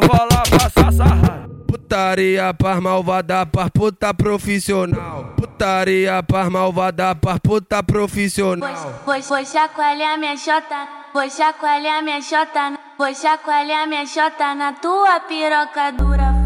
vou lá passar sarra. Putaria par malvada par puta profissional. Putaria par malvada par puta profissional. Pois, pois, vou, vou chacoalhar minha chota, vou chacoalhar minha chota, vou chacoalhar minha chota na tua piroca dura.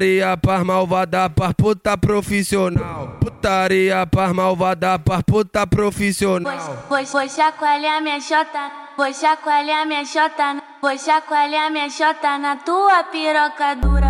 Putaria par malvada par puta profissional. Putaria par malvada par puta profissional. Vou, pois vou chacoalhar minha chota, vou chacoalhar minha chota, vou chacoalhar minha chota na tua piroca dura.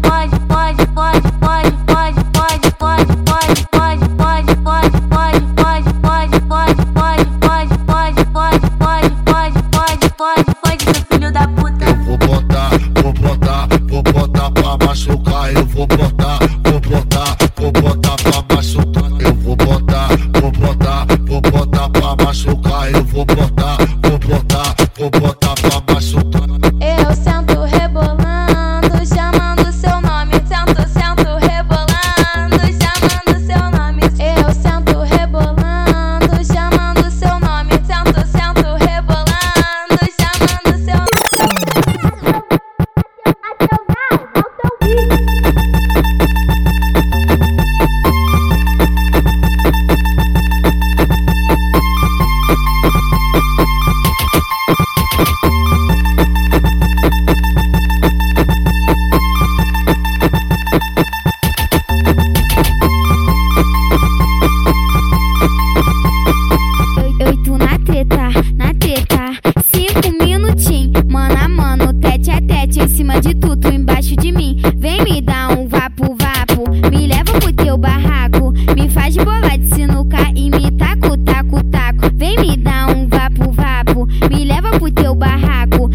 pro teu barraco.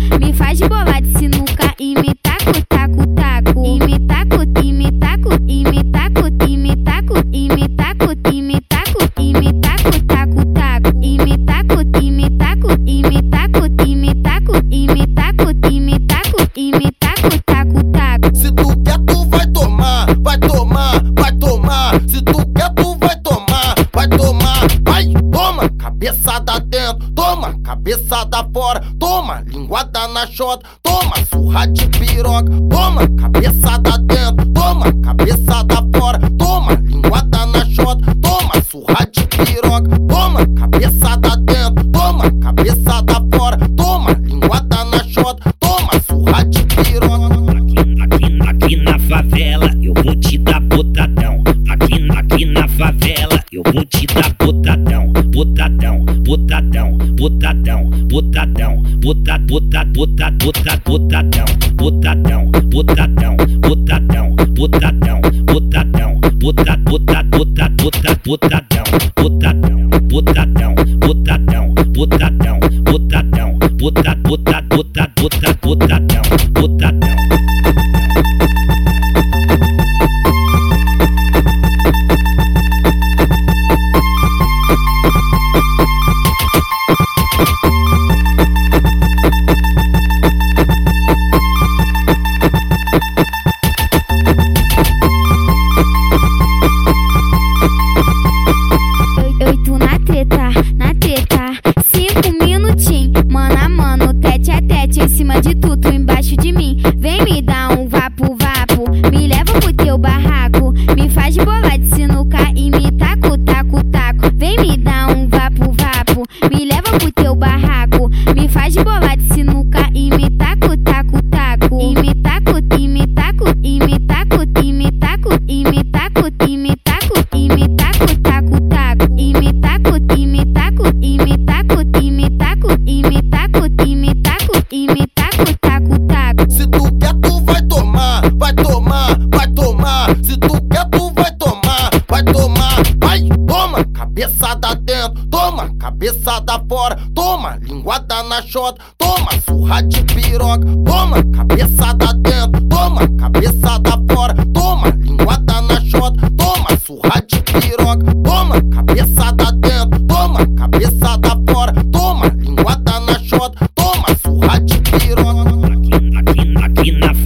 puta, puta, puta, puta, putadão, putadão, putadão, putadão, putadão, putadão, puta, puta, puta, puta, puta, puta.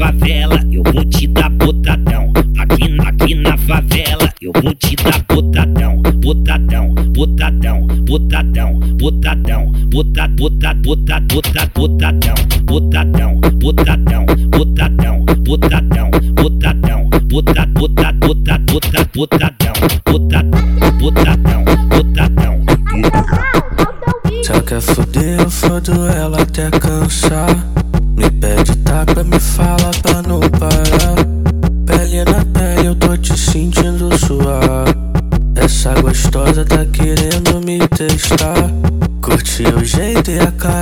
Favela eu vou te dar botadão. Aqui, aqui na favela eu vou te dar botadão. Botadão, botadão, botadão, botadão, bota, bota, bota, bota, botadão, botadão, botadão, botadão, botadão, botadão, bota, bota, bota, bota, botadão, botadão, botadão, botadão. Se quer foder, eu fodo ela até cansar.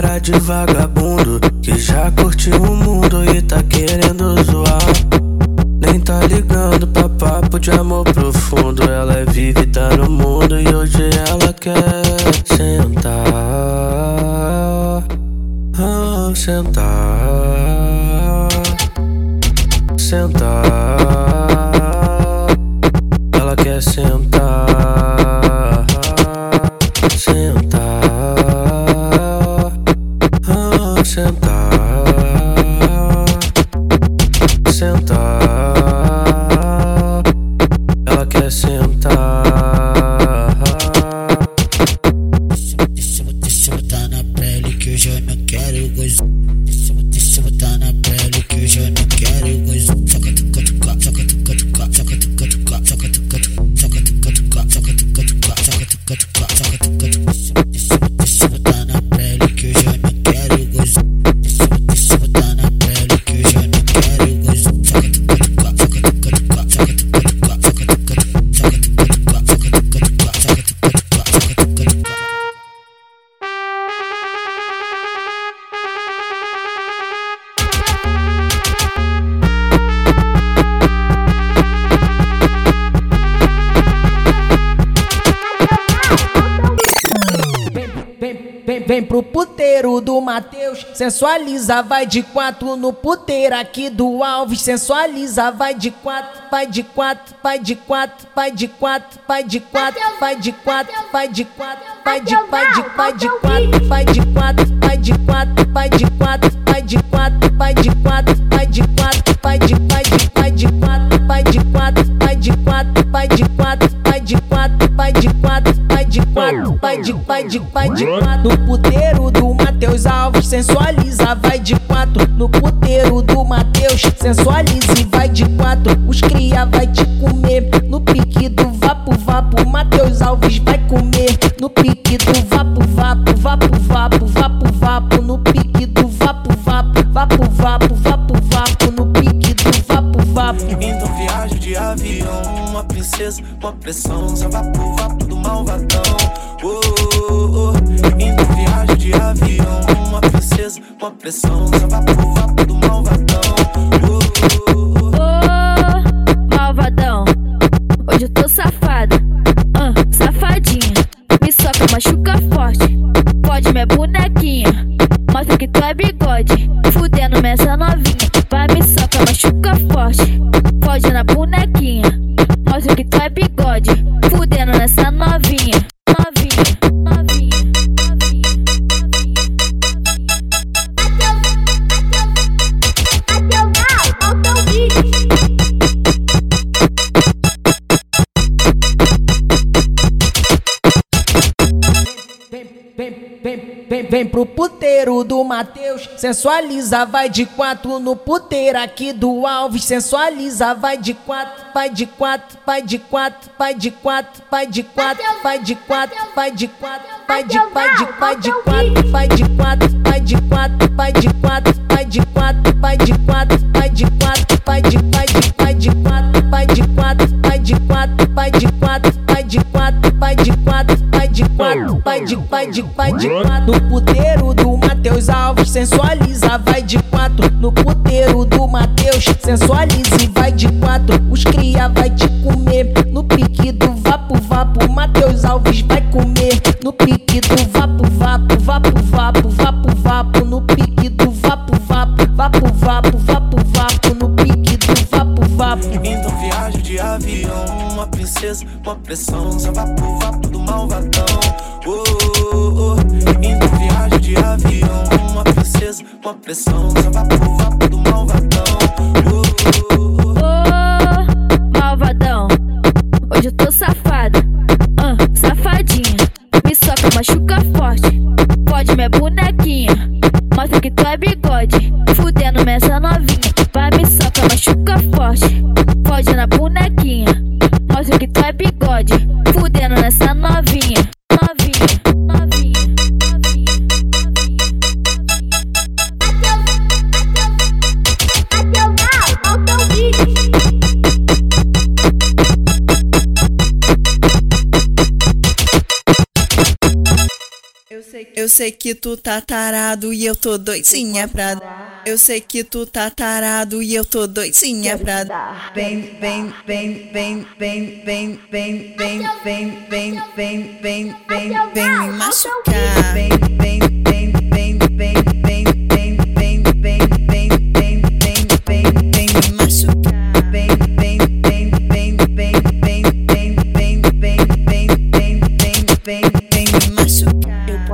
Cara de vagabundo. Que já curtiu o mundo e tá querendo zoar. Nem tá ligando pra papo de amor profundo. Ela é viva e tá no mundo. E hoje ela quer sentar. Ah, sentar. Sentar. Vem, pro puteiro do Mateus, sensualiza, vai de quatro no puteiro aqui do Alves, sensualiza, vai de quatro, vai de quatro, vai de quatro, vai de quatro, vai de quatro, vai de quatro, vai de quatro, vai de vai de vai de quatro, vai de quatro, vai de quatro, vai de quatro, vai de quatro, vai de quatro, vai de quatro, vai de vai de vai de quatro, vai de quatro, vai de quatro, vai de quatro, vai de quatro, vai de quatro, vai de quatro, vai de vai de vai de quatro no puteiro do Mateus Alves sensualiza vai de quatro no puteiro do Mateus sensualiza e vai de quatro os cria vai te comer no pique do vapo vapo no pique do vapo vapo vapo vapo vapo vapo no pique do vapo vapo vapo vapo vapo vapo no pique do vapo vapo Então viajo de avião, uma princesa, uma pressão, só novinha. Vai me soca, machuca forte, pode na bonequinha. Do Mateus, sensualiza, vai de quatro no puteiro aqui do Alves, sensualiza, vai de quatro, vai de quatro, vai de quatro, vai de quatro, vai de quatro, vai de quatro, vai de quatro, vai de vai de vai de quatro, vai de quatro, vai de quatro, vai de quatro, vai de quatro, vai de quatro, vai de quatro, vai de vai de vai de quatro, vai de quatro, vai de quatro, vai de quatro, quatro, vai de quatro, vai de quatro, vai de vai de vai de quatro. No puteiro do Mateus Alves sensualiza vai de quatro. No puteiro do Mateus sensualiza e vai de quatro. Os cria vai te comer. No pique do vapo vapo Mateus Alves vai comer. No pique do vapo princesa, uma pressão. Só vapo, vapo do malvadão. Oh, oh, oh. Indo viagem de avião, uma princesa, uma pressão. Só vapo, Eu sei que tu tá tarado e eu tô doidinha pra dar. Eu sei que tu tá tarado e eu tô doidinha pra dar. Vem, vem, vem, vem, vem, vem, vem, vem, vem, vem, vem, vem, vem, vem me machucar. Vem, vem, vem,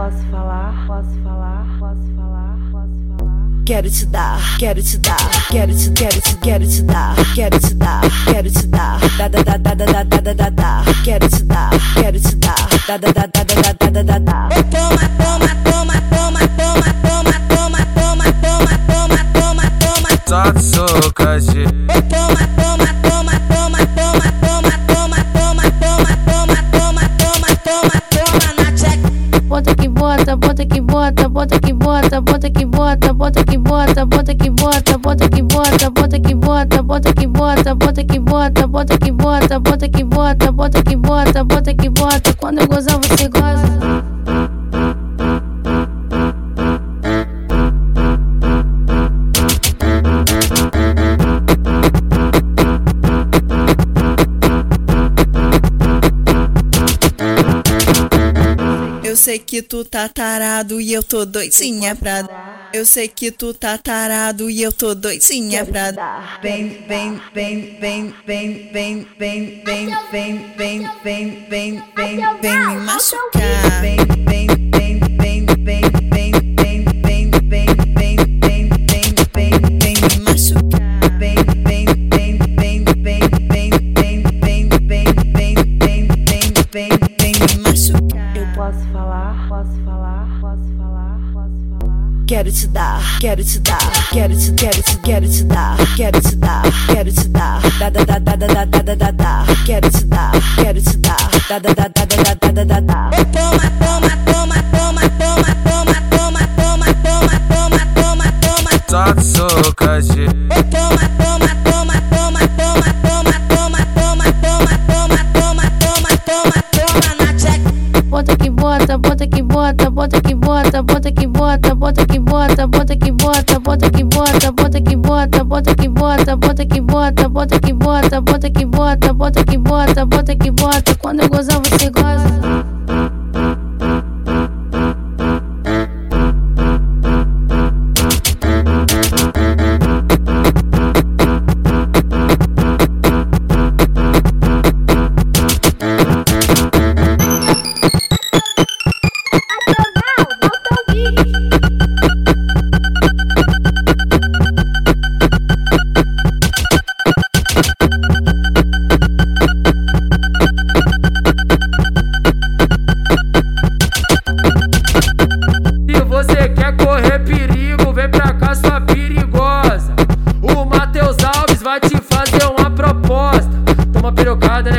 posso falar, posso falar, posso falar, posso falar. Quero te dar, quero te dar, quero te, quero te, quero te dar, quero te dar, quero te dar, da da da da da da da da da da, quero te dar, quero te dar, da da da da da da da da da da. Toma, toma, toma, toma, toma, toma, toma, toma, toma, toma, toma, toma. Só de soca de bota, que bota, bota que bota, bota que bota, bota que bota. Quando eu gozar você goza. Eu sei que tu tá tarado e eu tô doidinha pra dar. Eu sei que tu tá tarado e eu tô doidinha pra dar. Vem, vem, vem, vem, vem, vem, vem, vem, vem, vem, vem, vem, vem, vem me machucar. Vem, vem, vem, vem, Quero te dar, quero te dar, quero te, quero te, quero te dar, quero te dar, quero te dar, da da da da da da da da da da, quero te dar, quero te dar, da da da da da da da da da. Toma, toma, toma, toma, toma, toma, toma, toma, toma, toma, toma, toma. só de soca toma, toma, bota, que bota, bota que bota, bota que bota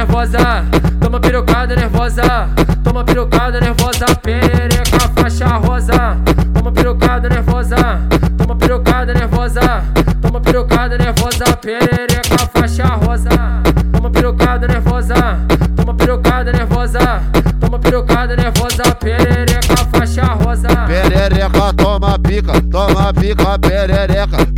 nervosa, toma pirocada nervosa, toma pirocada nervosa, perereca, faixa rosa. Toma pirocada nervosa, toma pirocada nervosa, toma pirocada nervosa, perereca, faixa rosa. Toma pirocada nervosa, toma pirocada nervosa, toma pirocada nervosa, perereca, faixa rosa. Perereca, toma pica, toma pica, perereca, perereca,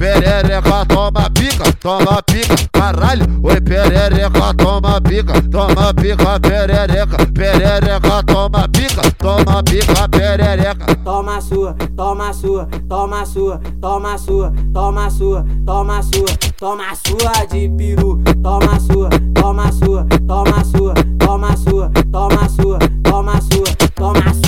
toma pica, caralho. Oi, perereca, toma pica, toma pica, perereca, perereca, toma pica, toma pica, perereca. Toma sua, toma sua, toma sua, toma sua, toma sua, toma sua, toma sua de peru, toma sua, toma sua, toma sua, toma sua, toma sua, toma sua, toma sua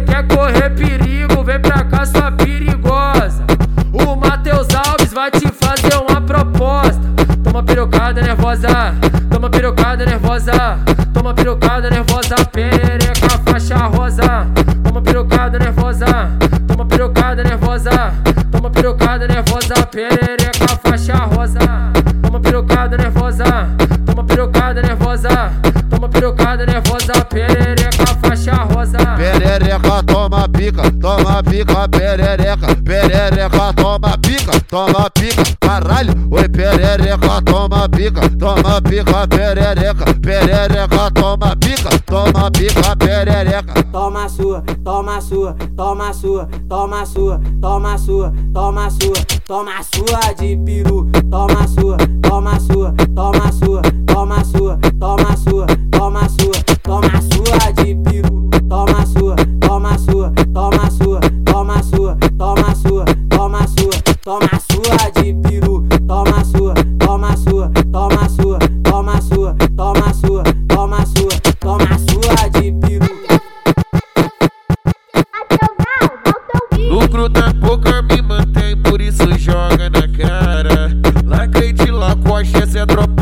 Quer correr perigo, vem pra cá, sua perigosa. O Matheus Alves vai te fazer uma proposta. Toma pirocada nervosa, toma pirocada nervosa, toma pirocada nervosa, perereca, faixa rosa. Toma pirocada nervosa, toma pirocada nervosa, toma pirocada nervosa, perereca, faixa rosa. Toma pirocada nervosa, toma pirocada nervosa, toma pirocada nervosa. Perereca, toma pica, toma pica, perereca, perereca, toma pica, toma pica, caralho. Oi, perereca, toma pica, toma pica, perereca, perereca, toma pica, toma pica, perereca. Toma sua, toma sua, toma sua, toma sua, toma sua, toma sua, toma sua de peru, toma sua, toma sua, toma sua, toma sua, toma sua, toma sua, toma sua de peru, toma sua, toma sua de peru, toma sua, toma sua, toma sua, toma sua, toma sua, toma sua, toma sua de peru. Lucro da boca me mantém, por isso joga na cara. Lacrei de Lacoste, essa é tropa